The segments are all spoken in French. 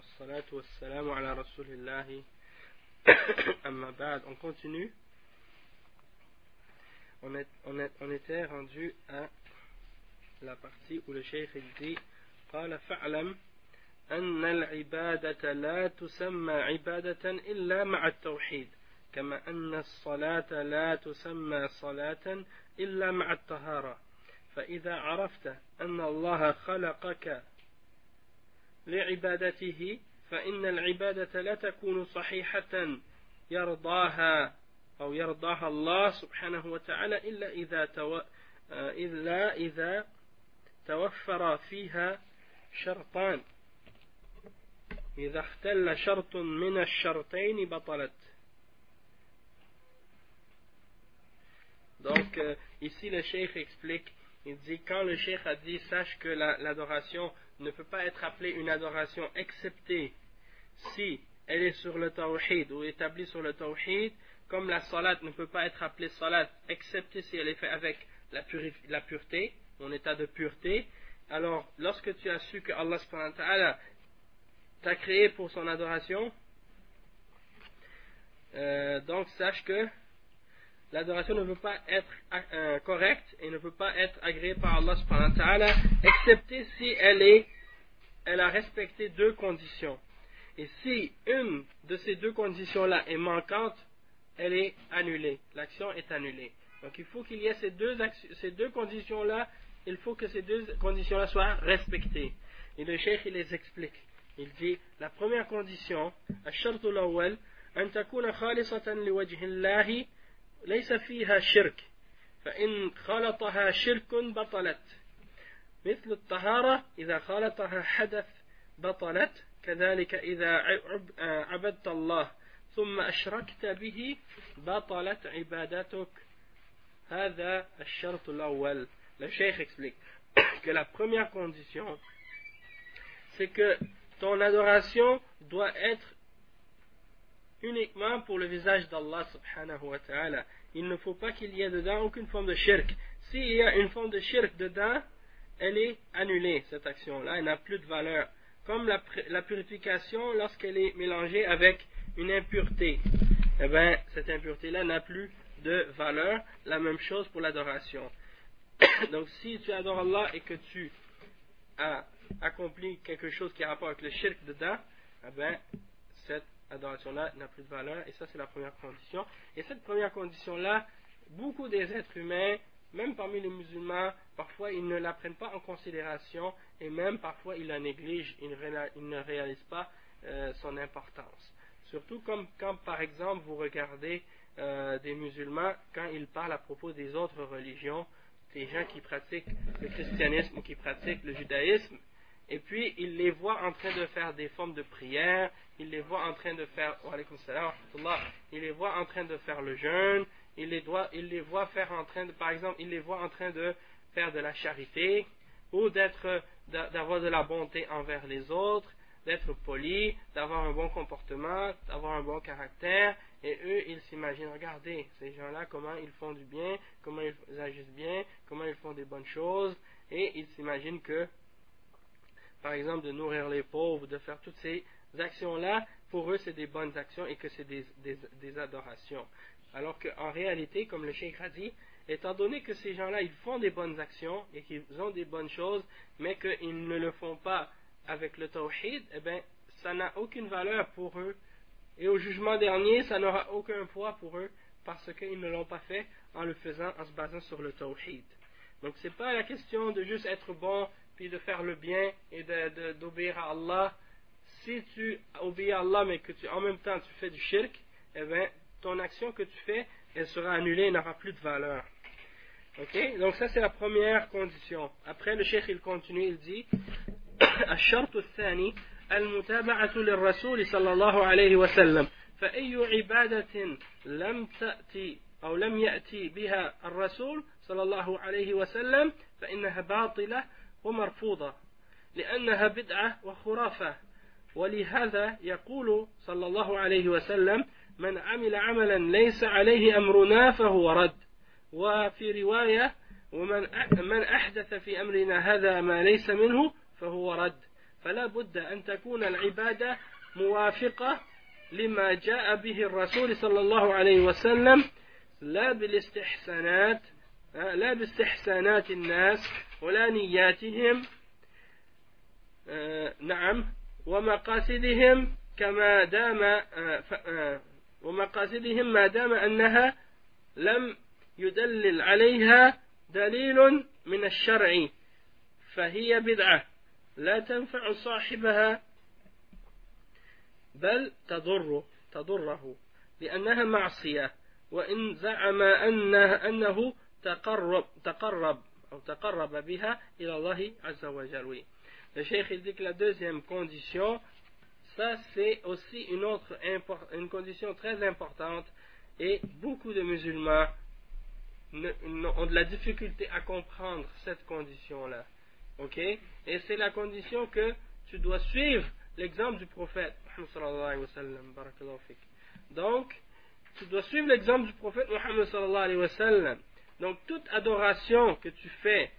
والصلاة والسلام على رسول الله. أما بعد on continue. On, est, on, est, on était rendu à la partie où le cheikh dit قال فاعلم أن العبادة لا تسمى عبادة إلا مع التوحيد كما أن الصلاة لا تسمى صلاة إلا مع الطهارة. فإذا عرفت أن الله خلقك لعبادته فإن العبادة لا تكون صحيحة يرضاها أو يرضاها الله سبحانه وتعالى إلا إذا تو... إلا إذا توفر فيها شرطان. إذا اختل شرط من الشرطين بطلت. Donc, euh, ici, le cheikh explique, il dit, quand le cheikh a dit, sache que l'adoration ne peut pas être appelée une adoration excepté si elle est sur le tawhid ou établie sur le tawhid, comme la salat ne peut pas être appelée salat excepté si elle est faite avec la, pureté, en état de pureté, alors lorsque tu as su que Allah t'a créé pour son adoration, euh, donc sache que l'adoration ne peut pas être euh, correcte et ne peut pas être agréée par Allah subhanahu excepté si elle, est, elle a respecté deux conditions. Et si une de ces deux conditions-là est manquante, elle est annulée. L'action est annulée. Donc il faut qu'il y ait ces deux, ces deux conditions-là, il faut que ces deux conditions-là soient respectées. Et le cheikh, il les explique. Il dit, la première condition, الشرط الأول أن تكون خالصة لوجه الله ليس فيها شرك فإن خلطها شرك بطلت مثل الطهارة إذا خلطها حدث بطلت كذلك إذا عبدت الله ثم أشركت به بطلت عبادتك هذا الشرط الأول Le Cheikh explique que la première condition, c'est que ton adoration doit être uniquement pour le visage d'Allah subhanahu wa ta'ala. Il ne faut pas qu'il y ait dedans aucune forme de shirk. S'il y a une forme de shirk dedans, elle est annulée, cette action-là, elle n'a plus de valeur. Comme la, purification, lorsqu'elle est mélangée avec une impureté, eh bien, cette impureté-là n'a plus de valeur. La même chose pour l'adoration. Donc, si tu adores Allah et que tu as accompli quelque chose qui a rapport avec le shirk dedans, eh bien, cette adoration-là n'a plus de valeur, et ça c'est la première condition. Et cette première condition-là, beaucoup des êtres humains, même parmi les musulmans, parfois ils ne la prennent pas en considération, et même parfois ils la négligent, ils, ne réalisent pas euh, son importance. Surtout comme quand par exemple vous regardez euh, des musulmans, quand ils parlent à propos des autres religions, des gens qui pratiquent le christianisme ou qui pratiquent le judaïsme, et puis il les voit en train de faire des formes de prière, il les voit en train de faire, il les voit en train de faire le jeûne, il les, doit, il les voit faire en train de, par exemple, il les voit en train de faire de la charité, ou d'être, d'avoir de la bonté envers les autres, d'être poli, d'avoir un bon comportement, d'avoir un bon caractère, et eux, ils s'imaginent, regardez, ces gens-là, comment ils font du bien, comment ils agissent bien, comment ils font des bonnes choses, et ils s'imaginent que par exemple, de nourrir les pauvres, de faire toutes ces actions-là, pour eux, c'est des bonnes actions et que c'est des, adorations. Alors qu'en réalité, comme le Cheikh a dit, étant donné que ces gens-là, ils font des bonnes actions et qu'ils ont des bonnes choses, mais qu'ils ne le font pas avec le tawhid, eh bien, ça n'a aucune valeur pour eux. Et au jugement dernier, ça n'aura aucun poids pour eux parce qu'ils ne l'ont pas fait en le faisant en se basant sur le tawhid. Donc, ce n'est pas la question de juste être bon puis de faire le bien et d'obéir à Allah, si tu obéis à Allah mais que tu, en même temps tu fais du shirk, eh bien, ton action que tu fais, elle sera annulée et n'aura plus de valeur. Ok? Donc ça c'est la première condition. Après le cheikh il continue, il dit الشرط الثاني المتابعة للرسول صلى الله عليه وسلم. فأي عبادة لم تأتي أو لم يأتي بها الرسول صلى الله عليه وسلم فإنها باطلة ومرفوضة. لأنها بدعة وخرافة. ولهذا يقول صلى الله عليه وسلم من عمل عملا ليس عليه أمرنا فهو رد. وفي رواية ومن من أحدث في أمرنا هذا ما ليس منه فهو رد. فلا بد أن تكون العبادة موافقة لما جاء به الرسول صلى الله عليه وسلم لا بالاستحسانات لا باستحسانات الناس ولا نياتهم نعم ومقاصدهم كما دام ومقاصدهم ما دام أنها لم يدلل عليها دليل من الشرع فهي بدعة لا تنفع صاحبها بل تضر تضره لأنها معصية وإن زعم أنه, أنه تقرب تقرب أو تقرب بها إلى الله عز وجل وي. الشيخ يديك لا دوزيام كونديسيون سا سي أوسي une autre une condition très importante et beaucoup de musulmans ont de la difficulté à comprendre cette condition là ok? Et c'est la condition que tu dois suivre l'exemple du prophète donc tu dois suivre l'exemple du prophète donc toute adoration que tu fais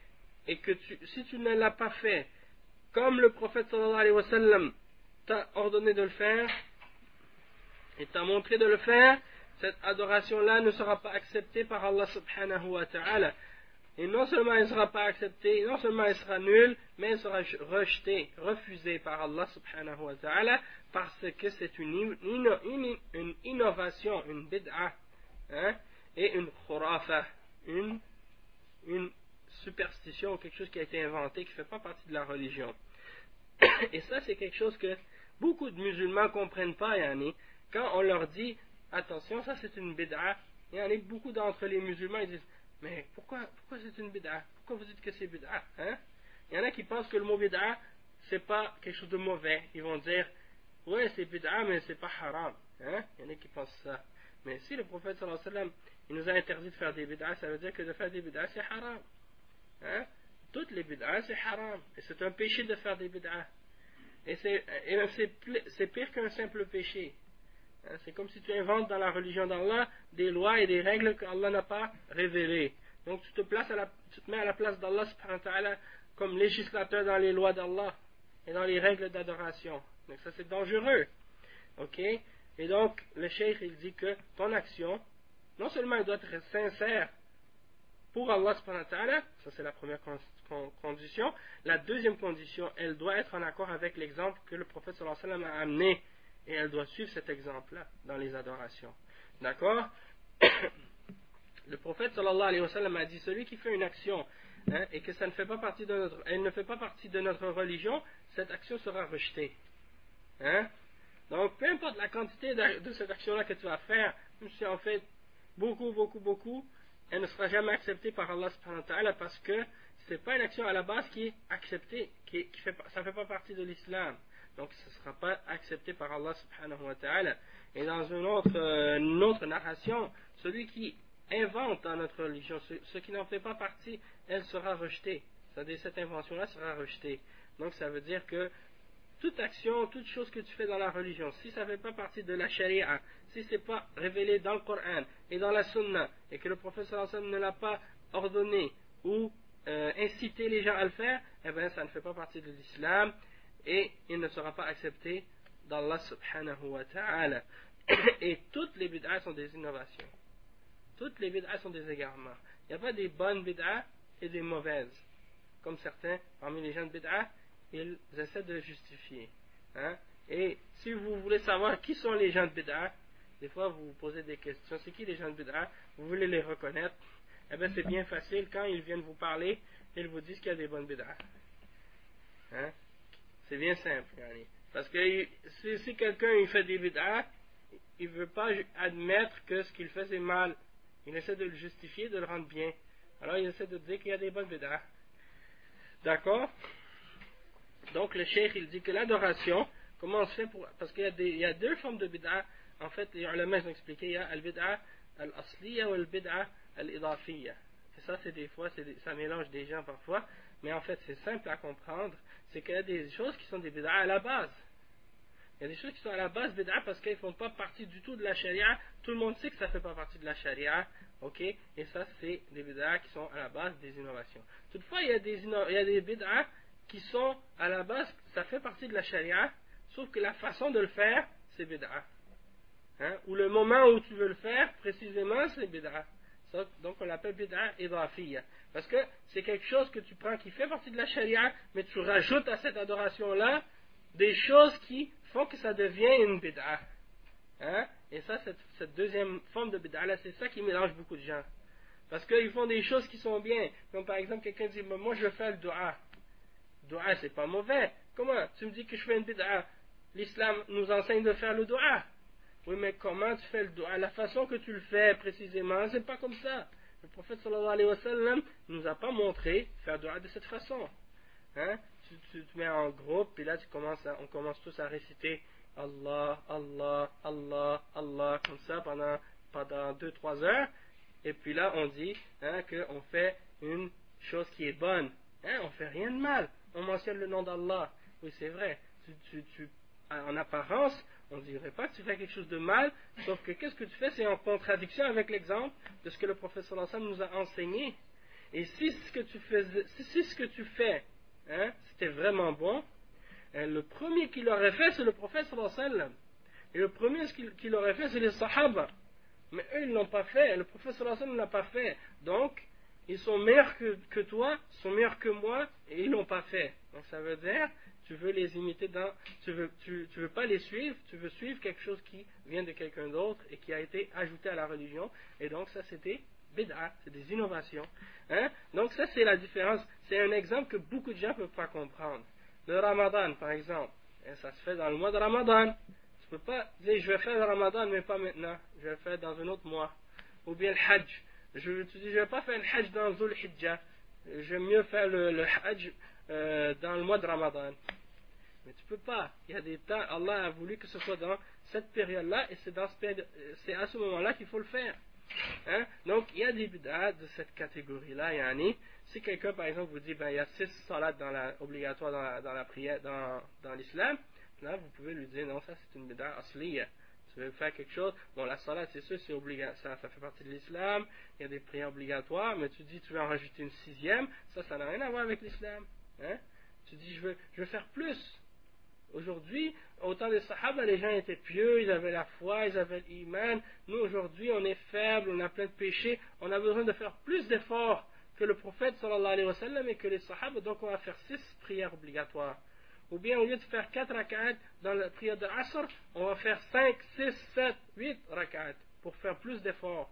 et que tu, si tu ne l'as pas fait comme le prophète t'a ordonné de le faire et t'a montré de le faire, cette adoration-là ne sera pas acceptée par Allah subhanahu wa ta'ala. Et non seulement elle ne sera pas acceptée, non seulement elle sera nulle, mais elle sera rejetée, refusée par Allah subhanahu wa ta'ala, parce que c'est une, innovation, une bid'a, hein, et une khurafa, une, une superstition, quelque chose qui a été inventé, qui ne fait pas partie de la religion. Et ça, c'est quelque chose que beaucoup de musulmans ne comprennent pas, yani, quand on leur dit, attention, ça c'est une bid'a, il y en a beaucoup d'entre les musulmans, ils disent, mais pourquoi, pourquoi c'est une bid'a? Pourquoi vous dites que c'est bid'a hein? Il y en a qui pensent que le mot bid'a, c'est pas quelque chose de mauvais. Ils vont dire, ouais, c'est bid'a, mais c'est pas haram. Hein? Il y en a qui pensent ça. Mais si le prophète sallallahu alayhi wa sallam, il nous a interdit de faire des bid'a, ça veut dire que de faire des bid'a, c'est haram. Hein? Toutes les bid'a, c'est haram. Et c'est un péché de faire des bid'a. Et c'est pire qu'un simple péché. Hein, c'est comme si tu inventes dans la religion d'Allah des lois et des règles qu'Allah n'a pas révélées. Donc tu te, places tu te mets à la place d'Allah comme législateur dans les lois d'Allah et dans les règles d'adoration. Donc ça c'est dangereux. Ok? Et donc le cheikh il dit que ton action, non seulement elle doit être sincère pour Allah ça c'est la première condition. La deuxième condition, elle doit être en accord avec l'exemple que le prophète sallallahu alayhi wa sallam a amené et elle doit suivre cet exemple-là dans les adorations. D'accord? Le prophète sallallahu alayhi wa sallam a dit celui qui fait une action hein, et que ça ne fait pas partie de notre, elle ne fait pas partie de notre religion, cette action sera rejetée. Hein? Donc, peu importe la quantité de, cette action-là que tu vas faire, même si en fait beaucoup, beaucoup, beaucoup, elle ne sera jamais acceptée par Allah parce que ce n'est pas une action à la base qui est acceptée, qui, fait, ça ne fait pas partie de l'islam donc ce ne sera pas accepté par Allah subhanahu wa ta'ala. Et dans une autre, euh, narration, celui qui invente dans notre religion, ce, qui n'en fait pas partie, elle sera rejetée. Cette invention-là sera rejetée. Donc ça veut dire que toute action, toute chose que tu fais dans la religion, si ça ne fait pas partie de la charia, si ce n'est pas révélé dans le Coran et dans la Sunna, et que le professeur ne l'a pas ordonné ou euh, incité les gens à le faire, eh bien ça ne fait pas partie de l'islam et il ne sera pas accepté d'Allah subhanahu wa ta'ala. Et toutes les bid'as sont des innovations. Toutes les bid'as sont des égarements. Il n'y a pas des bonnes bid'as et des mauvaises. Comme certains, parmi les gens de bid'as, ils essaient de justifier. Hein. Et si vous voulez savoir qui sont les gens de bid'ah, des fois vous vous posez des questions. C'est qui les gens de bid'ah Vous voulez les reconnaître? Eh bien c'est bien facile. Quand ils viennent vous parler, ils vous disent qu'il y a des bonnes bid'ah. Hein c'est bien simple. Parce que si, quelqu'un fait des bid'ah, il ne veut pas admettre que ce qu'il fait c'est mal. Il essaie de le justifier, de le rendre bien. Alors il essaie de dire qu'il y a des bonnes bid'ah. D'accord? Donc le cheikh il dit que l'adoration, comment on se fait pour. Parce qu'il y, a deux formes de bid'ah. En fait, les ulama ont expliqué il y a al-bid'ah al-asliya ou al-bid'ah al-idafiyya. Et ça, c'est des fois, ça mélange des gens parfois. Mais en fait, c'est simple à comprendre. C'est qu'il y a des choses qui sont des bid'a à la base. Il y a des choses qui sont à la base bid'a parce qu'elles ne font pas partie du tout de la charia. Tout le monde sait que ça ne fait pas partie de la charia. Ok? Et ça, c'est des bid'a qui sont à la base des innovations. Toutefois, il y a des, il des bid'a qui sont à la base, ça fait partie de la charia, sauf que la façon de le faire, c'est bid'a. Hein? Ou le moment où tu veux le faire, précisément, c'est bid'a. Donc on l'appelle bid'a idrafiyya. Parce que c'est quelque chose que tu prends qui fait partie de la charia, mais tu rajoutes à cette adoration-là des choses qui font que ça devient une bid'a. Hein? Et ça, cette, deuxième forme de bid'a, c'est ça qui mélange beaucoup de gens. Parce qu'ils font des choses qui sont bien. Comme par exemple, quelqu'un dit, moi je faire le dua. Dua, c'est pas mauvais. Comment? Tu me dis que je fais une bid'a. L'islam nous enseigne de faire le dua. Oui, mais comment tu fais le dua? La façon que tu le fais précisément, c'est pas comme ça. Le prophète sallallahu alayhi wa sallam nous a pas montré faire dua de cette façon. Hein? Tu, te mets en groupe, et là on commence tous à réciter Allah, Allah, Allah, Allah, comme ça pendant, pendant 2-3 heures. Et puis là, on dit hein, qu'on fait une chose qui est bonne. Hein, on fait rien de mal. On mentionne le nom d'Allah. Oui, c'est vrai. en apparence, on ne dirait pas que tu fais quelque chose de mal, sauf que qu'est-ce que tu fais? C'est en contradiction avec l'exemple de ce que le professeur Hassan nous a enseigné. Et si ce que tu fais, si, ce que tu fais hein, c'était vraiment bon, hein, le premier qui l'aurait fait, c'est le prophète sallam. Et le premier qui l'aurait fait, c'est les sahaba. Mais eux, ils ne l'ont pas fait. Le prophète sallam ne l'a pas fait. Donc, ils sont meilleurs que, que toi, sont meilleurs que moi, et ils ne l'ont pas fait. Donc ça veut dire tu veux les imiter dans, tu veux, veux pas les suivre, tu veux suivre quelque chose qui vient de quelqu'un d'autre et qui a été ajouté à la religion. Et donc ça c'était bid'a, c'est des innovations. Hein? Donc ça c'est la différence. C'est un exemple que beaucoup de gens ne peuvent pas comprendre. Le Ramadan par exemple, ça se fait dans le mois de Ramadan. Tu peux pas dire je vais faire le Ramadan mais pas maintenant, je vais le faire dans un autre mois. Ou bien le Hajj. Je, tu dis je vais pas faire le Hajj dans Zul Hijjah. J'aime mieux faire le, le Hajj euh, dans le mois de Ramadan. Mais tu peux pas. Il y a des temps, Allah a voulu que ce soit dans cette période-là, et c'est, c'est à ce moment-là qu'il faut le faire. Hein? Donc, il y a des bid'ah de cette catégorie-là, yani. Si quelqu'un, par exemple, vous dit, ben, il y a six salades dans la, obligatoires dans la, dans la prière, dans, dans l'islam, là, vous pouvez lui dire, non, ça, c'est une bid'ah asliya. Tu veux faire quelque chose, bon, la salade, c'est sûr, c'est obligatoire, ça, ça fait partie de l'islam, il y a des prières obligatoires, mais tu dis, tu veux en rajouter une sixième, ça, ça n'a rien à voir avec l'islam. Hein? Tu dis, je veux, je veux faire plus. Aujourd'hui, au temps des Sahaba, les gens étaient pieux, ils avaient la foi, ils avaient l'iman. Nous, aujourd'hui, on est faible, on a plein de péchés. On a besoin de faire plus d'efforts que le prophète sallallahu alayhi wa sallam et que les Sahaba. Donc, on va faire six prières obligatoires. Ou bien, au lieu de faire quatre rak'at dans la prière de Asr, on va faire cinq, six, sept, huit rak'at pour faire plus d'efforts.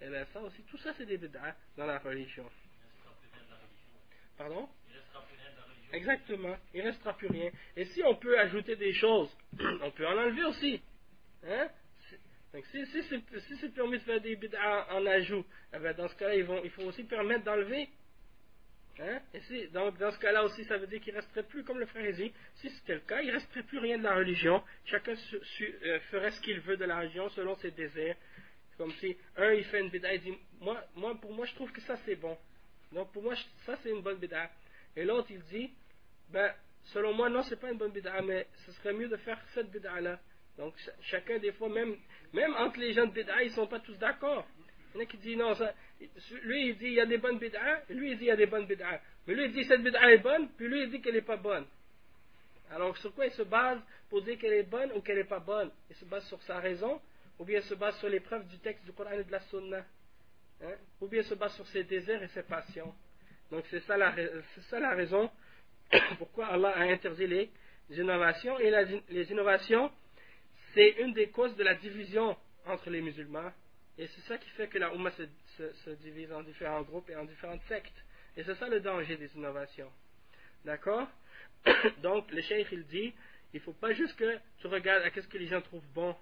Et bien, ça aussi, tout ça, c'est des bid'ah dans la religion. Pardon? Exactement, il ne restera plus rien. Et si on peut ajouter des choses, on peut en enlever aussi. Hein? Donc, si, si c'est permis de faire des bid'ah en ajout, eh ben, dans ce cas-là, il faut aussi permettre d'enlever. Hein? Et si, donc, dans ce cas-là aussi, ça veut dire qu'il ne resterait plus, comme le frère dit, si c'était le cas, il ne resterait plus rien de la religion. Chacun euh, ferait ce qu'il veut de la religion selon ses désirs. Comme si un, il fait une bid'ah, il dit, moi, pour moi, je trouve que ça c'est bon. Donc, pour moi, ça c'est une bonne bid'ah. Et l'autre, il dit, ben, selon moi, non, c'est pas une bonne bid'a, mais ce serait mieux de faire cette bid'a-là. Donc, chacun, des fois, même, même entre les gens de bid'a, ils sont pas tous d'accord. Il y en a qui disent, non, ça, lui, il dit, il y a des bonnes bid'a, lui, il dit, il y a des bonnes bid'a. Mais lui, il dit, cette bid'a est bonne, puis lui, il dit qu'elle n'est pas bonne. Alors, sur quoi il se base pour dire qu'elle est bonne ou qu'elle n'est pas bonne? Il se base sur sa raison, ou bien il se base sur les preuves du texte du Coran et de la Sunna, hein? ou bien il se base sur ses désirs et ses passions? Donc, c'est ça ça la raison pourquoi Allah a interdit les innovations. Et les innovations, c'est une des causes de la division entre les musulmans. Et c'est ça qui fait que la Ummah se, divise en différents groupes et en différentes sectes. Et c'est ça le danger des innovations. D'accord? Donc, le cheikh, il dit, il ne faut pas juste que tu regardes à ce que les gens trouvent bon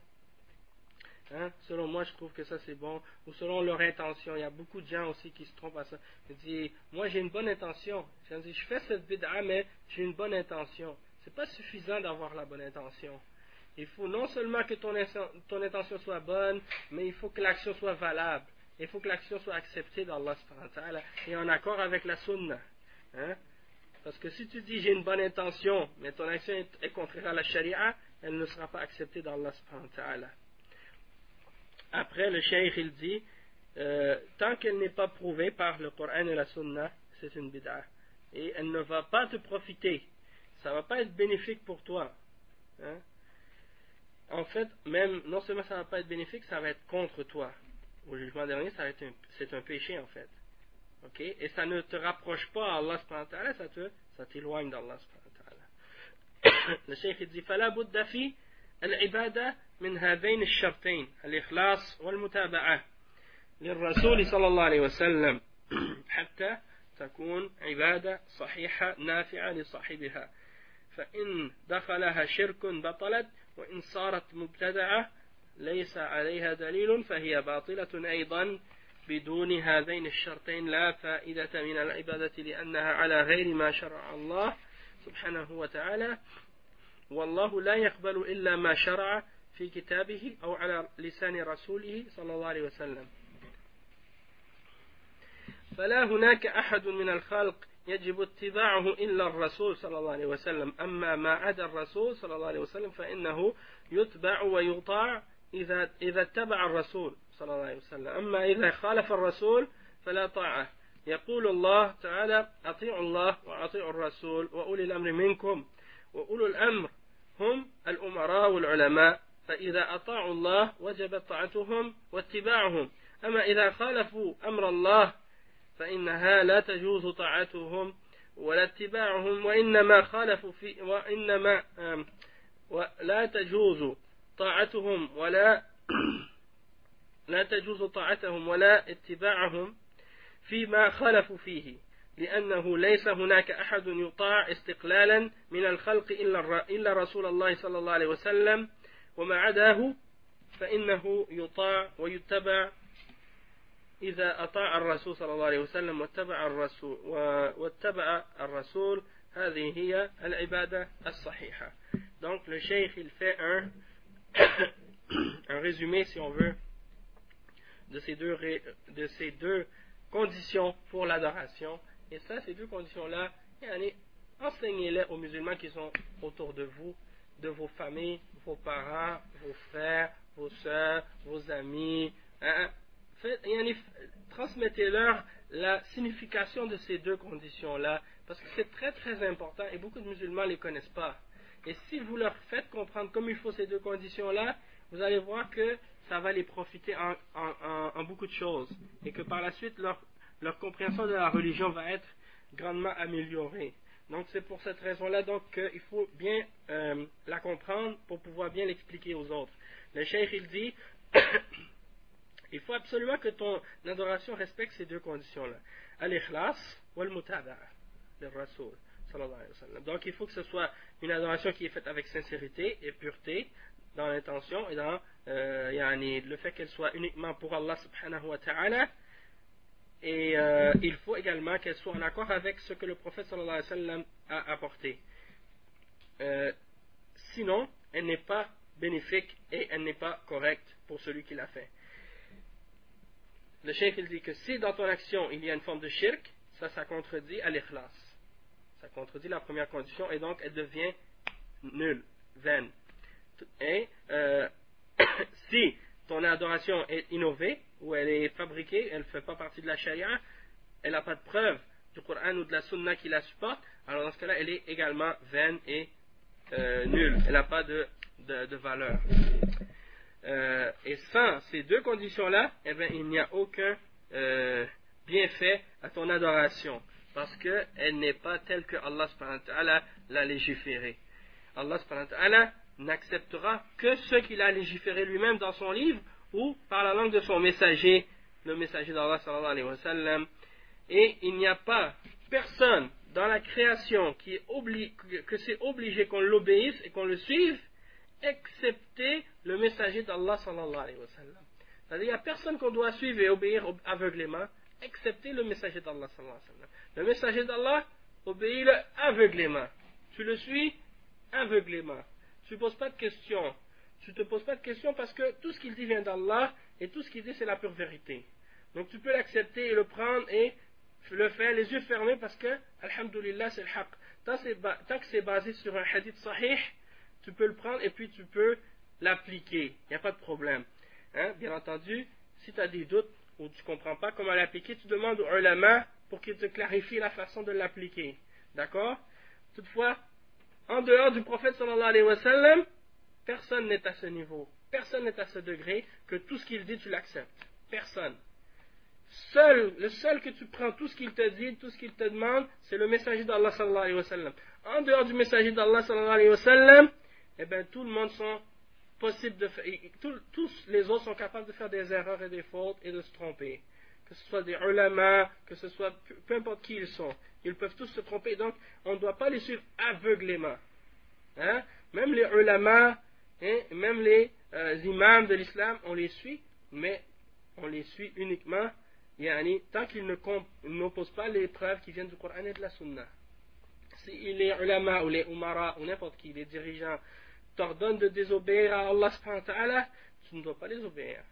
Hein? Selon moi, je trouve que ça c'est bon. Ou selon leur intention. Il y a beaucoup de gens aussi qui se trompent à ça. Ils disent, moi j'ai une bonne intention. Je dis, je fais cette bid'a, mais j'ai une bonne intention. C'est pas suffisant d'avoir la bonne intention. Il faut non seulement que ton, intention soit bonne, mais il faut que l'action soit valable. Il faut que l'action soit acceptée d'Allah et en accord avec la sunna. Hein? Parce que si tu dis j'ai une bonne intention, mais ton action est, contraire à la sharia, elle ne sera pas acceptée d'Allah après, le cheikh, il dit, euh, tant qu'elle n'est pas prouvée par le Coran et la Sunna, c'est une bid'a. et elle ne va pas te profiter. Ça ne va pas être bénéfique pour toi. Hein. En fait, même, non seulement ça ne va pas être bénéfique, ça va être contre toi. Au jugement dernier, c'est un péché en fait. Ok Et ça ne te rapproche pas à Allah ça te, ça t'éloigne d'Allah Le Cheikh dit, فلا بد في العبادة من هذين الشرطين الإخلاص والمتابعة للرسول صلى الله عليه وسلم حتى تكون عبادة صحيحة نافعة لصاحبها. فإن دخلها شرك بطلت وإن صارت مبتدعة ليس عليها دليل فهي باطلة أيضا بدون هذين الشرطين. لا فائدة من العبادة لأنها على غير ما شرع الله سبحانه وتعالى. والله لا يقبل إلا ما شرع في كتابه أو على لسان رسوله صلى الله عليه وسلم. فلا هناك أحد من الخلق يجب اتباعه إلا الرسول صلى الله عليه وسلم. أما ما عدا الرسول صلى الله عليه وسلم فإنه يتبع ويطاع إذا, إذا اتبع الرسول صلى الله عليه وسلم. أما إذا خالف الرسول فلا طاعة. يقول الله تعالى أطيعوا الله وأطيعوا الرسول وأولي الأمر منكم وأولو الأمر هم الأمراء والعلماء فإذا أطاعوا الله وجبت طاعتهم واتباعهم. أما إذا خالفوا أمر الله فإنها لا تجوز طاعتهم ولا اتباعهم وإنما خالفوا في وإنما ولا تجوز طاعتهم ولا لا تجوز طاعتهم ولا اتباعهم فيما خالفوا فيه. لأنه ليس هناك أحد يطاع استقلالا من الخلق إلا رسول الله صلى الله عليه وسلم وما عداه فإنه يطاع ويتبع إذا أطاع الرسول صلى الله عليه وسلم واتبع الرسول واتبع الرسول. هذه هي العبادة الصحيحة. Donc le cheikh il fait un un résumé si on veut de ces deux de ces deux conditions pour l'adoration. Et ça ces deux conditions là enseignez-les aux musulmans qui sont autour de vous de vos familles vos parents vos frères vos soeurs vos amis hein, transmettez-leur la signification de ces deux conditions-là, parce que c'est très très important et beaucoup de musulmans ne les connaissent pas. Et si vous leur faites comprendre comme il faut ces deux conditions-là, vous allez voir que ça va les profiter en, beaucoup de choses et que par la suite leur, leur compréhension de la religion va être grandement améliorée. Donc c'est pour cette raison-là qu'il faut bien euh, la comprendre pour pouvoir bien l'expliquer aux autres. Le cheikh il dit Il faut absolument que ton adoration respecte ces deux conditions-là. Al-ikhlas wal mutaba'a le Rasul. Donc il faut que ce soit une adoration qui est faite avec sincérité et pureté dans l'intention et dans euh, le fait qu'elle soit uniquement pour Allah subhanahu wa ta'ala. Et euh, il faut également qu'elle soit en accord avec ce que le prophète sallallahu alayhi wa sallam a apporté. Euh, sinon, elle n'est pas bénéfique et elle n'est pas correcte pour celui qui l'a fait le cheikh il dit que si dans ton action il y a une forme de shirk, ça, ça contredit à l'ikhlas. Ça contredit la première condition et donc elle devient nulle, vaine. Et euh, si ton adoration est innovée ou elle est fabriquée, elle ne fait pas partie de la charia, elle n'a pas de preuve du Coran ou de la sunna qui la supporte, alors dans ce cas-là, elle est également vaine et euh, nulle. Elle n'a pas de, de valeur. Euh, et sans ces deux conditions-là, eh bien, il n'y a aucun euh, bienfait à ton adoration. Parce qu'elle n'est pas telle que Allah l'a légiférée. Allah n'acceptera que ce qu'il a légiféré lui-même dans son livre ou par la langue de son messager, le messager d'Allah sallallahu wa sallam. Et il n'y a pas personne dans la création qui est que c'est obligé qu'on l'obéisse et qu'on le suive excepté le messager d'Allah sallallahu alayhi wa sallam. C'est-à-dire, il n'y a personne qu'on doit suivre et obéir aveuglément, excepté le messager d'Allah alayhi wa. Le messager d'Allah, obéis-le aveuglément. Tu le suis aveuglément. Tu ne poses pas de questions. Tu ne te poses pas de questions parce que tout ce qu'il dit vient d'Allah et tout ce qu'il dit c'est la pure vérité. Donc tu peux l'accepter et le prendre et le faire les yeux fermés parce que, alhamdulillah, c'est le haq. Tant que c'est basé sur un hadith sahih, tu peux le prendre et puis tu peux l'appliquer. Il n'y a pas de problème. Hein? Bien entendu, si tu as des doutes ou tu ne comprends pas comment l'appliquer, tu demandes aux ulama pour qu'il te clarifie la façon de l'appliquer. D'accord? Toutefois, en dehors du prophète sallallahu alayhi wa sallam, personne n'est à ce niveau, personne n'est à ce degré que tout ce qu'il dit, tu l'acceptes. Personne. Seul, le seul que tu prends, tout ce qu'il te dit, tout ce qu'il te demande, c'est le messager d'Allah sallallahu alayhi wa sallam. En dehors du messager d'Allah sallallahu alayhi wa sallam, eh bien, tout le monde sont possible de faire, tous les autres sont capables de faire des erreurs et des fautes et de se tromper. Que ce soit des ulama, que ce soit peu importe qui ils sont. Ils peuvent tous se tromper, donc on ne doit pas les suivre aveuglément. Hein? Même les ulama, hein, même les euh, imams de l'islam, on les suit, mais on les suit uniquement yani, tant qu'ils n'opposent pas les preuves qui viennent du Coran et de la Sunna. Si les ulama ou les umara ou n'importe qui, les dirigeants, t'ordonnent de désobéir à Allah subhanahu tu ne dois pas les obéir.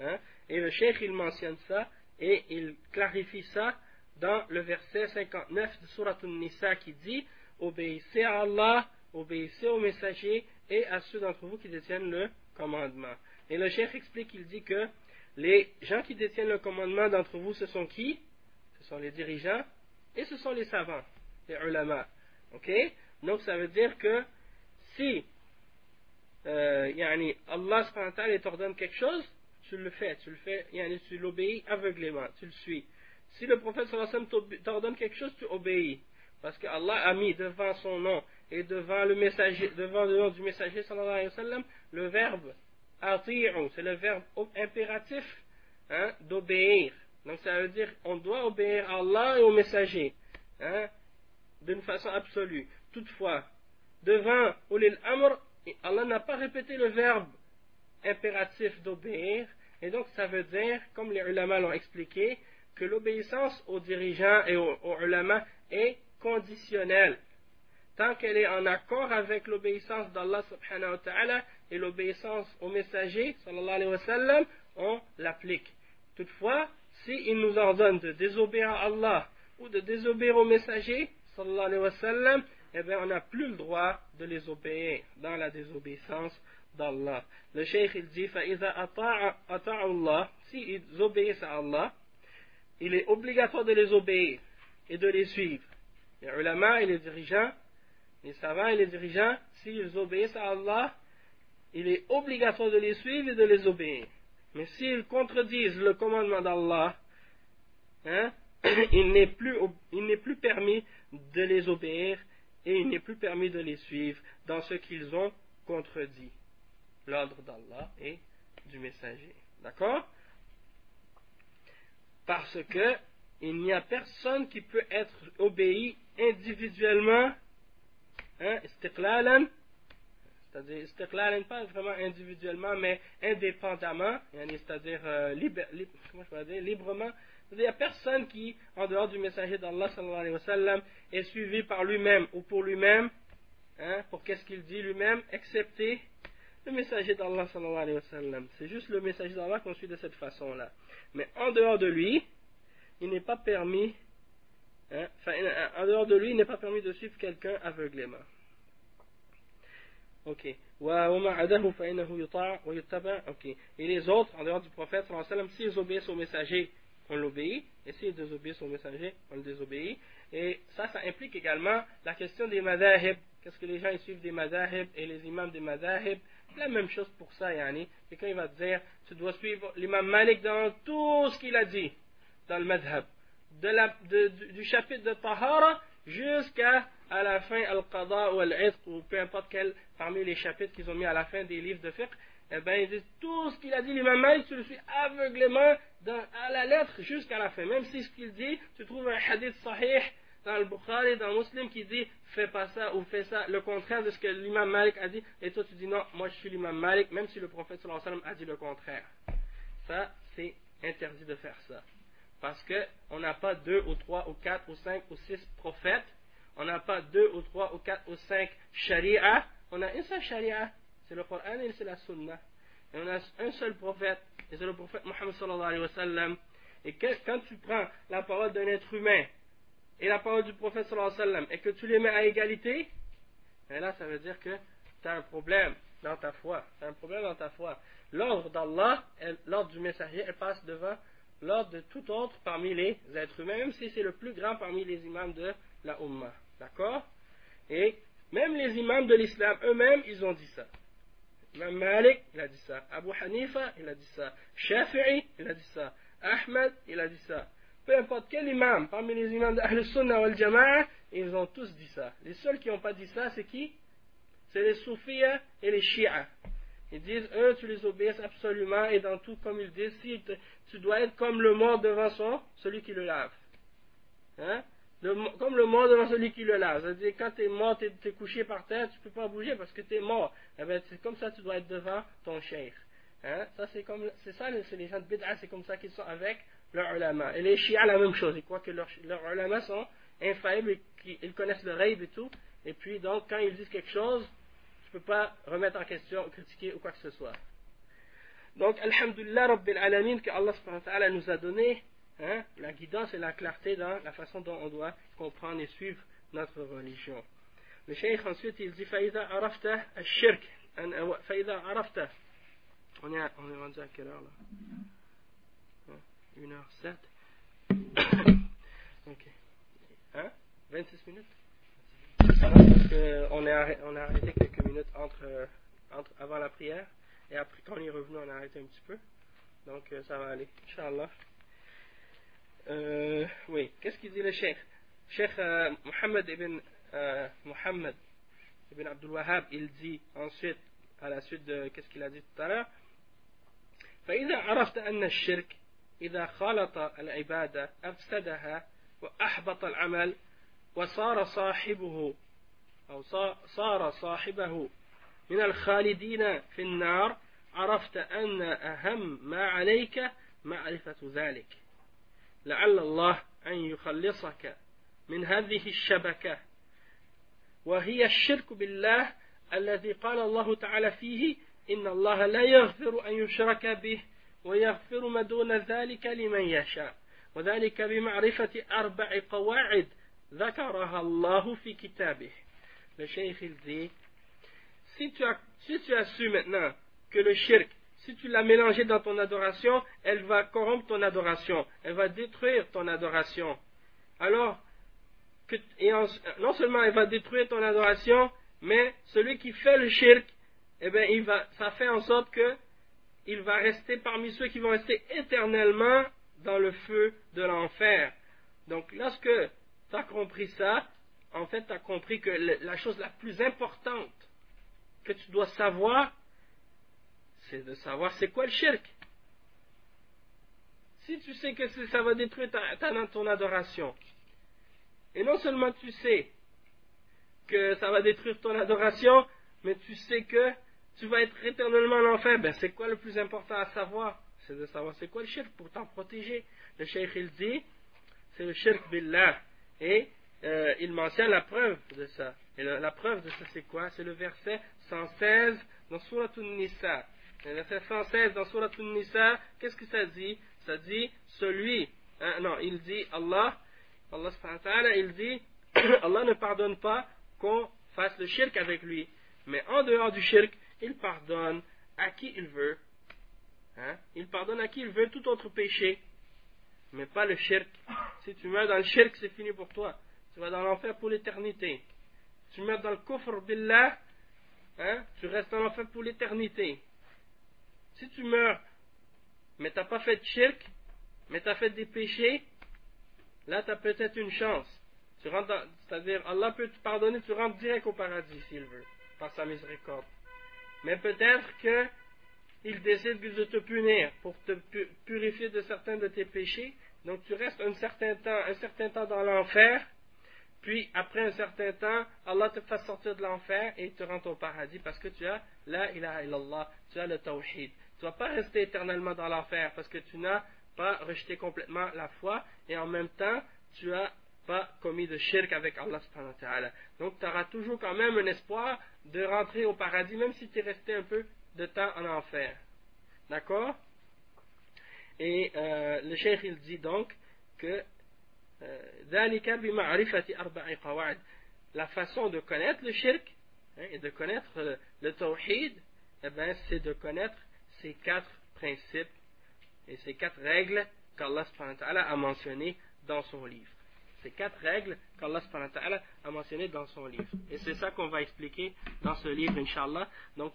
Hein? Et le cheikh il mentionne ça et il clarifie ça dans le verset 59 de Surat An-Nisa qui dit Obéissez à Allah, obéissez aux messagers et à ceux d'entre vous qui détiennent le commandement. Et le chef explique, il dit que les gens qui détiennent le commandement d'entre vous, ce sont qui? Ce sont les dirigeants et ce sont les savants, les ulama. Ok? Donc ça veut dire que si euh, yani, Allah t'ordonne quelque chose, tu le fais, tu le fais, yani, tu l'obéis aveuglément, tu le suis. Si le prophète t'ordonne quelque chose, tu obéis. Parce que Allah a mis devant son nom et devant le messager, devant le nom du messager sallallahu alayhi wa sallam, le verbe c'est le verbe impératif hein, d'obéir. Donc ça veut dire on doit obéir à Allah et au messager hein, d'une façon absolue. Toutefois, devant Ulil Amr, Allah n'a pas répété le verbe impératif d'obéir, et donc ça veut dire, comme les ulama l'ont expliqué, que l'obéissance aux dirigeants et aux, ulama est conditionnelle. Tant qu'elle est en accord avec l'obéissance d'Allah subhanahu wa ta'ala et l'obéissance au messager, sallallahu alayhi wa on l'applique. Toutefois, s'il nous ordonne de désobéir à Allah ou de désobéir au messager, sallallahu alayhi wa eh bien, on n'a plus le droit de les obéir dans la désobéissance d'Allah. Le cheikh, il dit, s'ils obéissent à Allah, il est obligatoire de les obéir et de les suivre. Les ulama et les dirigeants, les savants et les dirigeants, s'ils obéissent à Allah, il est obligatoire de les suivre et de les obéir. Mais s'ils contredisent le commandement d'Allah, hein, il n'est plus, plus permis de les obéir et il n'est plus permis de les suivre dans ce qu'ils ont contredit, l'ordre d'Allah et du messager. D'accord? Parce que il n'y a personne qui peut être obéi individuellement, hein, c'est-à-dire pas vraiment individuellement, mais indépendamment, c'est-à-dire euh, librement il n'y a personne qui, en dehors du messager d'Allah est suivi par lui-même ou pour lui-même, hein, pour qu'est-ce qu'il dit lui-même, excepté le messager d'Allah C'est juste le messager d'Allah qu'on suit de cette façon-là. Mais en dehors de lui, il n'est pas permis, hein, en dehors de lui, il n'est pas permis de suivre quelqu'un aveuglément. Ok. Et les autres, en dehors du prophète, s'ils obéissent au messager on l'obéit, et s'ils désobéissent au messager, on le désobéit. Et ça, ça implique également la question des madahib. Qu'est-ce que les gens ils suivent des madahib et les imams des madahib? La même chose pour ça, yani. Quelqu'un il va dire, tu dois suivre l'imam Malik dans tout ce qu'il a dit dans le madhab. De du chapitre de Tahara jusqu'à à la fin Al-Qada ou Al-Itq ou peu importe quel parmi les chapitres qu'ils ont mis à la fin des livres de fiqh, eh bien, ils disent tout ce qu'il a dit l'imam Malik, tu le suis aveuglément à la lettre jusqu'à la fin. Même si ce qu'il dit, tu trouves un hadith sahih dans le Bukhari, dans le Muslim qui dit fais pas ça ou fais ça, le contraire de ce que l'imam Malik a dit, et toi tu dis non, moi je suis l'imam Malik, même si le prophète sallallahu alayhi wa sallam a dit le contraire. Ça, c'est interdit de faire ça. Parce que on n'a pas deux ou trois ou quatre ou cinq ou six prophètes, on n'a pas deux ou trois ou quatre ou cinq sharia, on a une seule sharia c'est le Coran et c'est la Sunna. Et on a un seul prophète, et c'est le prophète Mohammed sallallahu alayhi wa sallam. Et quand tu prends la parole d'un être humain et la parole du prophète sallallahu alayhi wa sallam, et que tu les mets à égalité, là ça veut dire que tu as un problème dans ta foi. Tu as un problème dans ta foi. L'ordre d'Allah, l'ordre du messager, elle passe devant l'ordre de tout autre parmi les êtres humains, même si c'est le plus grand parmi les imams de la Ummah. D'accord? Et même les imams de l'islam eux-mêmes, ils ont dit ça. Imam Malik, il a dit ça. Abu Hanifa, il a dit ça. Shafi'i, il a dit ça. Ahmed, il a dit ça. Peu importe quel imam, parmi les imams de Sunnah wal Jama'a, ils ont tous dit ça. Les seuls qui n'ont pas dit ça, c'est qui? C'est les soufis et les chiites. Ils disent, eux, tu les obéis absolument et dans tout, comme ils disent, si tu dois être comme le mort devant son, celui qui le lave. Hein? comme le mort devant celui qui le lave. C'est-à-dire, quand tu es mort, tu es, couché par terre, tu ne peux pas bouger parce que tu es mort. Eh ben, c'est comme ça tu dois être devant ton cheikh. Hein? C'est ça, c'est les gens de bid'a, c'est comme ça qu'ils sont avec leurs ulama. Et les chiites, la même chose. Ils croient que leurs, leurs ulama sont infaillibles et qu'ils connaissent le rêve et tout. Et puis, donc, quand ils disent quelque chose, tu ne peux pas remettre en question, critiquer ou quoi que ce soit. Donc, Alhamdulillah Rabbil Alamin, que Allah nous a donné hein, la guidance et la clarté dans la façon dont on doit comprendre et suivre notre religion. Le cheikh ensuite il dit Faïda arafta al-shirk. Faïda arafta. On est, on est rendu à quelle heure là? 1h07. ok. Hein? 26 minutes? parce qu'on est on a arrêté quelques minutes entre, entre, avant la prière et après quand on est revenu on a arrêté un petit peu. Donc euh, ça va aller, Inch'Allah. Euh, oui, qu'est-ce qu'il dit le cheikh Cheikh euh, Mohammed ibn euh, Mohammed ibn Abdul Wahhab, il dit ensuite, à la suite de qu'est-ce qu'il a dit tout à l'heure فإذا عرفت أن الشرك إذا خالط العبادة أفسدها وأحبط العمل وصار صاحبه أو صار صاحبه من الخالدين في النار عرفت أن أهم ما عليك معرفة ذلك. لعل الله أن يخلصك من هذه الشبكة. وهي الشرك بالله الذي قال الله تعالى فيه إن الله لا يغفر أن يشرك به ويغفر ما دون ذلك لمن يشاء. وذلك بمعرفة أربع قواعد Zakarahallahu fi kitabih. Le cheikh il dit si tu, as, si tu su maintenant que le shirk, si tu l'as mélangé dans ton adoration, elle va corrompre ton adoration, elle va détruire ton adoration. Alors, et non seulement elle va détruire ton adoration, mais celui qui fait le shirk, eh bien, il va, ça fait en sorte que il va rester parmi ceux qui vont rester éternellement dans le feu de l'enfer. Donc, lorsque tu as compris ça, en fait, tu as compris que la chose la plus importante que tu dois savoir, c'est de savoir c'est quoi le shirk. Si tu sais que ça va détruire ta, ton adoration, et non seulement tu sais que ça va détruire ton adoration, mais tu sais que tu vas être éternellement en enfer, ben c'est quoi le plus important à savoir? C'est de savoir c'est quoi le shirk pour t'en protéger. Le cheikh il dit, c'est le shirk billah. Et euh, il mentionne la preuve de ça. Et la, preuve de ça c'est quoi? C'est le verset 116 dans Surah An-Nisa. Le verset 116 dans Surah An-Nisa, qu'est-ce que ça dit? Ça dit celui, hein, non, il dit Allah, Allah ta'ala, il dit Allah ne pardonne pas qu'on fasse le shirk avec lui, mais en dehors du shirk, il pardonne à qui il veut. Hein? Il pardonne à qui il veut tout autre péché, mais pas le shirk. Si tu meurs dans le shirk, c'est fini pour toi. Tu vas dans l'enfer pour l'éternité. Tu meurs dans le kufr billah, hein? tu restes dans l'enfer pour l'éternité. Si tu meurs, mais tu n'as pas fait de shirk, mais tu as fait des péchés, là tu as peut-être une chance. c'est-à-dire Allah peut te pardonner, tu rentres direct au paradis s'il veut, par sa miséricorde. Mais peut-être qu'il décide de te punir pour te purifier de certains de tes péchés. Donc tu restes un certain temps, un certain temps dans l'enfer, puis après un certain temps, Allah te fait sortir de l'enfer et te rend au paradis parce que tu as la ilaha illallah, tu as le tawhid. Tu ne vas pas rester éternellement dans l'enfer parce que tu n'as pas rejeté complètement la foi et en même temps, tu n'as pas commis de shirk avec Allah Donc tu auras toujours quand même un espoir de rentrer au paradis même si tu es resté un peu de temps en enfer. D'accord? Et euh, le cheikh il dit donc que euh, la façon de connaître le shirk hein, et de connaître le, tawhid, eh ben, c'est de connaître ces quatre principes et ces quatre règles qu'Allah a mentionnées dans son livre. Ces quatre règles qu'Allah a mentionnées dans son livre. Et c'est ça qu'on va expliquer dans ce livre, Inch'Allah. Donc,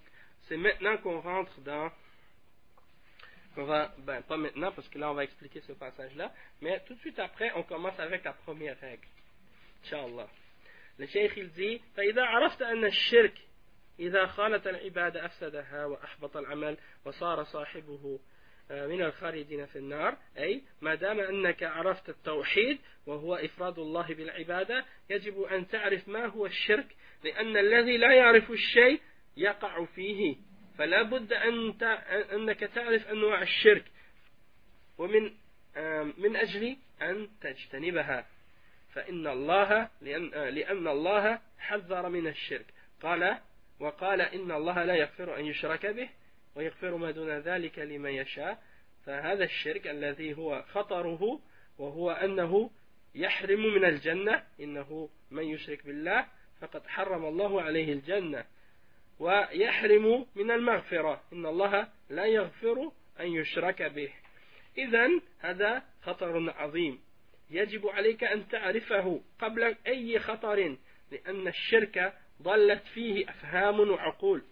c'est maintenant qu'on rentre dans. On va, ben, pas maintenant, parce que là, on va expliquer ce passage-là. Mais tout de suite après, on commence avec la première règle. Inch'Allah. Le cheikh, il dit فإذا عرفت أن الشرك إذا خالت العبادة أفسدها وأحبط العمل وصار صاحبه من الخالدين في النار أي ما دام أنك عرفت التوحيد وهو إفراد الله بالعبادة يجب أن تعرف ما هو الشرك لأن الذي لا يعرف الشيء يقع فيه فلا بد أن أنك تعرف أنواع الشرك. ومن من أجل أن تجتنبها. فإن الله لأن, لأن الله حذر من الشرك. قال وقال إن الله لا يغفر أن يشرك به ويغفر ما دون ذلك لمن يشاء. فهذا الشرك الذي هو خطره وهو أنه يحرم من الجنة إنه من يشرك بالله فقد حرم الله عليه الجنة. ويحرم من المغفرة. إن الله لا يغفر أن يشرك به. إذا هذا خطر عظيم. يجب عليك أن تعرفه قبل أي خطر لأن الشرك ضلت فيه أفهام وعقول.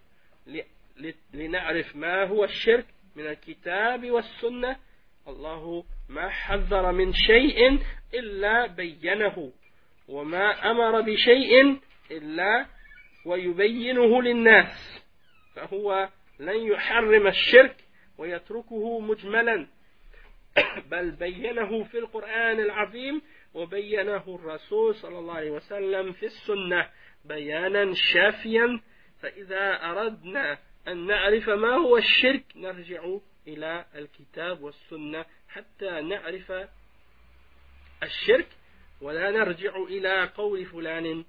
لنعرف ما هو الشرك من الكتاب والسنة. الله ما حذر من شيء إلا بينه. وما أمر بشيء إلا ويبينه للناس فهو لن يحرم الشرك ويتركه مجملا. بل بينه في القرآن العظيم وبينه الرسول صلى الله عليه وسلم في السنة بيانا شافيا. فإذا أردنا أن نعرف ما هو الشرك نرجع إلى الكتاب والسنة حتى نعرف الشرك ولا نرجع إلى قول فلان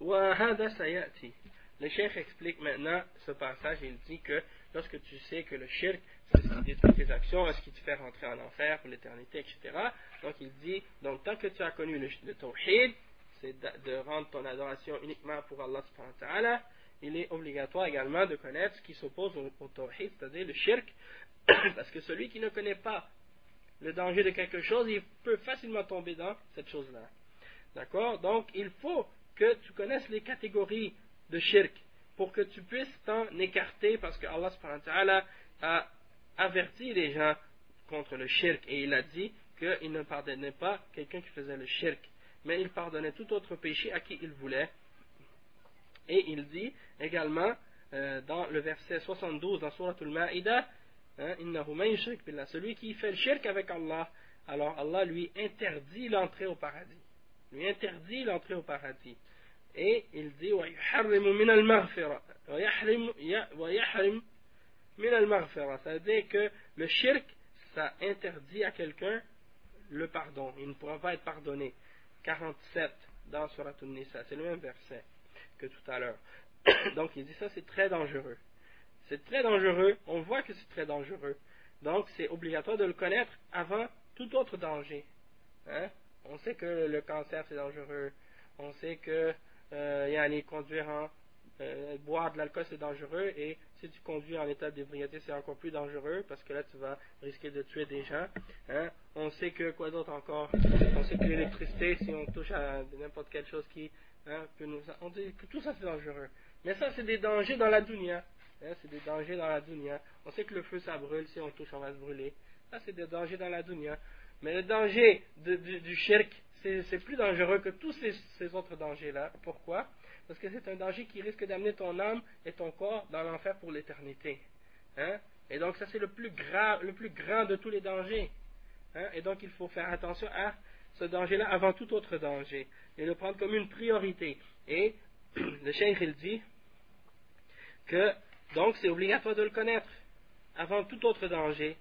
وهذا سيأتي Le cheikh explique maintenant ce passage, il dit que lorsque tu sais que le shirk, c'est ce qui détruit tes actions, est ce qui te fait rentrer en enfer pour l'éternité, etc. Donc il dit, donc tant que tu as connu le, le tawhid, c'est de, de, rendre ton adoration uniquement pour Allah subhanahu wa ta'ala, il est obligatoire également de connaître ce qui s'oppose au, au tawhid, c'est-à-dire le shirk, parce que celui qui ne connaît pas le danger de quelque chose, il peut facilement tomber dans cette chose-là. D'accord Donc, il faut que tu connaisses les catégories de shirk pour que tu puisses t'en écarter parce que Allah a averti les gens contre le shirk et il a dit qu'il ne pardonnait pas quelqu'un qui faisait le shirk. Mais il pardonnait tout autre péché à qui il voulait. Et il dit également euh, dans le verset 72 dans Surah Al-Ma'ida hein, celui qui fait le shirk avec Allah alors Allah lui interdit l'entrée au paradis lui interdit l'entrée au paradis. Et il dit c'est-à-dire que le shirk ça interdit à quelqu'un le pardon. Il ne pourra pas être pardonné. 47 dans Surat An-Nisa. C'est le même verset que tout à l'heure. Donc il dit ça c'est très dangereux. C'est très dangereux. On voit que c'est très dangereux. Donc c'est obligatoire de le connaître avant tout autre danger. Hein? On sait que le cancer c'est dangereux. On sait que euh, yani, conduire en, euh, boire de l'alcool c'est dangereux. Et si tu conduis en état d'ébriété c'est encore plus dangereux parce que là tu vas risquer de tuer des gens hein. on sait que quoi d'autre encore? On sait que l'électricité si on touche à n'importe quelle chose qui hein, peut nous on dit que tout ça c'est dangereux. Mais ça c'est des dangers dans la dunya hein, c'est des dangers dans la dunya on sait que le feu ça brûle si on touche on va se brûler. Ça c'est des dangers dans la dunya mais le danger du, du shirk c'est plus dangereux que tous ces, autres dangers-là. Pourquoi? Parce que c'est un danger qui risque d'amener ton âme et ton corps dans l'enfer pour l'éternité. Hein? Et donc ça c'est le plus le plus grand de tous les dangers. Hein? Et donc il faut faire attention à ce danger-là avant tout autre danger et le prendre comme une priorité. Et le cheikh il dit que donc c'est obligatoire de le connaître avant tout autre danger.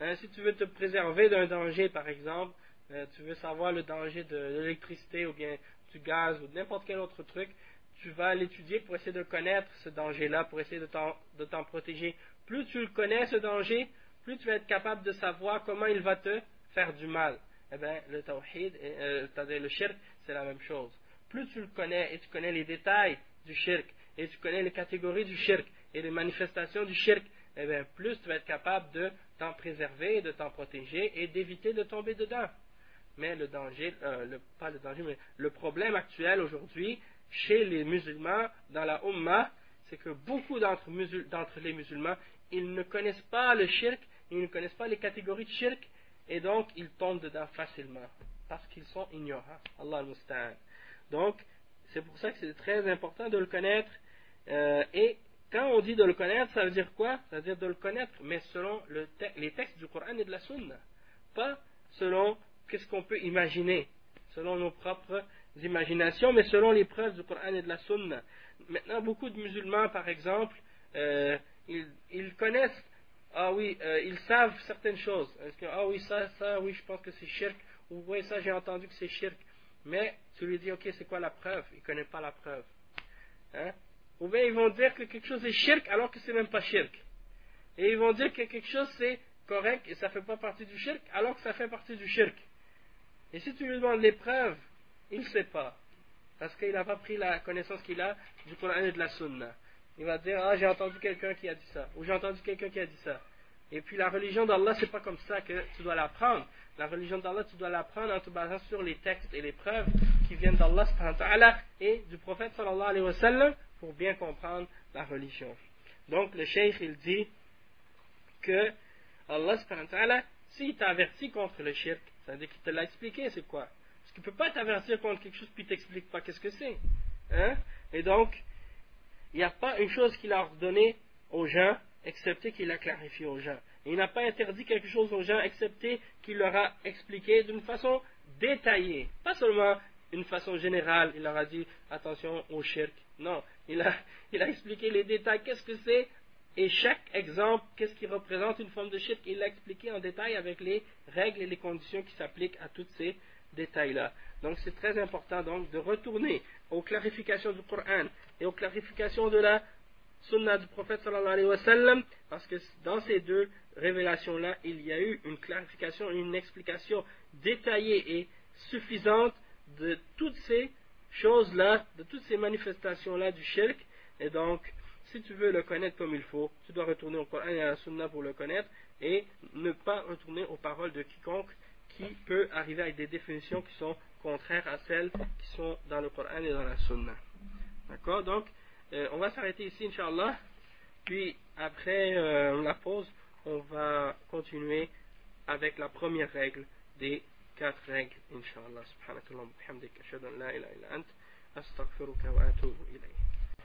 Hein? Si tu veux te préserver d'un danger par exemple, euh, tu veux savoir le danger de l'électricité ou bien du gaz ou n'importe quel autre truc, tu vas l'étudier pour essayer de connaître ce danger-là, pour essayer de t'en protéger. Plus tu le connais, ce danger, plus tu vas être capable de savoir comment il va te faire du mal. Eh bien, le tawhid, euh, le shirk, c'est la même chose. Plus tu le connais et tu connais les détails du shirk, et tu connais les catégories du shirk et les manifestations du shirk, eh bien, plus tu vas être capable de t'en préserver, de t'en protéger et d'éviter de tomber dedans. Mais le danger, euh, pas le danger, mais le problème actuel aujourd'hui chez les musulmans dans la Ummah, c'est que beaucoup d'entre les musulmans, ils ne connaissent pas le shirk, ils ne connaissent pas les catégories de shirk, et donc ils tombent dedans facilement, parce qu'ils sont ignorants. Allah al Donc, c'est pour ça que c'est très important de le connaître, euh, et quand on dit de le connaître, ça veut dire quoi? Ça veut dire de le connaître, mais selon les textes du Coran et de la Sunna. Pas selon qu'est-ce qu'on peut imaginer, selon nos propres imaginations, mais selon les preuves du Coran et de la Sunna. Maintenant, beaucoup de musulmans, par exemple, euh, ils, connaissent, ah oui, euh, ils savent certaines choses. Ah oui, ça, ça, oui, je pense que c'est shirk, ou oui, ça, j'ai entendu que c'est shirk. Mais tu lui dis, ok, c'est quoi la preuve? Il ne connaît pas la preuve. Hein? Ou bien ils vont dire que quelque chose est shirk alors que c'est même pas shirk. Et ils vont dire que quelque chose c'est correct et ça fait pas partie du shirk alors que ça fait partie du shirk. Et si tu lui demandes les preuves, il ne sait pas. Parce qu'il n'a pas pris la connaissance qu'il a du Coran et de la Sunna. Il va dire, ah, j'ai entendu quelqu'un qui a dit ça. Ou j'ai entendu quelqu'un qui a dit ça. Et puis la religion d'Allah, c'est pas comme ça que tu dois l'apprendre. La religion d'Allah, tu dois l'apprendre en te basant sur les textes et les preuves qui viennent d'Allah et du prophète sallallahu alayhi wa sallam pour bien comprendre la religion. Donc le cheikh il dit que Allah s'il t'a averti contre le shirk, ça veut dire qu'il te l'a expliqué c'est quoi? Parce qu'il ne peut pas t'avertir contre quelque chose puis t'explique pas qu'est-ce que c'est. Hein? Et donc, il n'y a pas une chose qu'il a ordonnée aux gens, excepté qu'il a clarifié aux gens. il n'a pas interdit quelque chose aux gens, excepté qu'il leur a expliqué d'une façon détaillée. Pas seulement une façon générale, il leur a dit attention au shirk. Non, il a, expliqué les détails, qu'est-ce que c'est, et chaque exemple, qu'est-ce qui représente une forme de shirk, il l'a expliqué en détail avec les règles et les conditions qui s'appliquent à tous ces détails-là. Donc c'est très important donc de retourner aux clarifications du Coran et aux clarifications de la sunna du prophète sallallahu alayhi wa sallam, parce que dans ces deux révélations-là, il y a eu une clarification, une explication détaillée et suffisante de toutes ces choses-là, de toutes ces manifestations-là du shirk. Et donc, si tu veux le connaître comme il faut, tu dois retourner au Coran et à la Sunna pour le connaître et ne pas retourner aux paroles de quiconque qui peut arriver avec des définitions qui sont contraires à celles qui sont dans le Coran et dans la Sunna. D'accord? Donc, euh, on va s'arrêter ici, Inch'Allah. Puis, après euh, la pause, on va continuer avec la première règle des quatre règles, Inch'Allah. Subhanakallah, bihamdik, ashhadu an la ilaha illa ant, astaghfiruka wa atubu ilayk.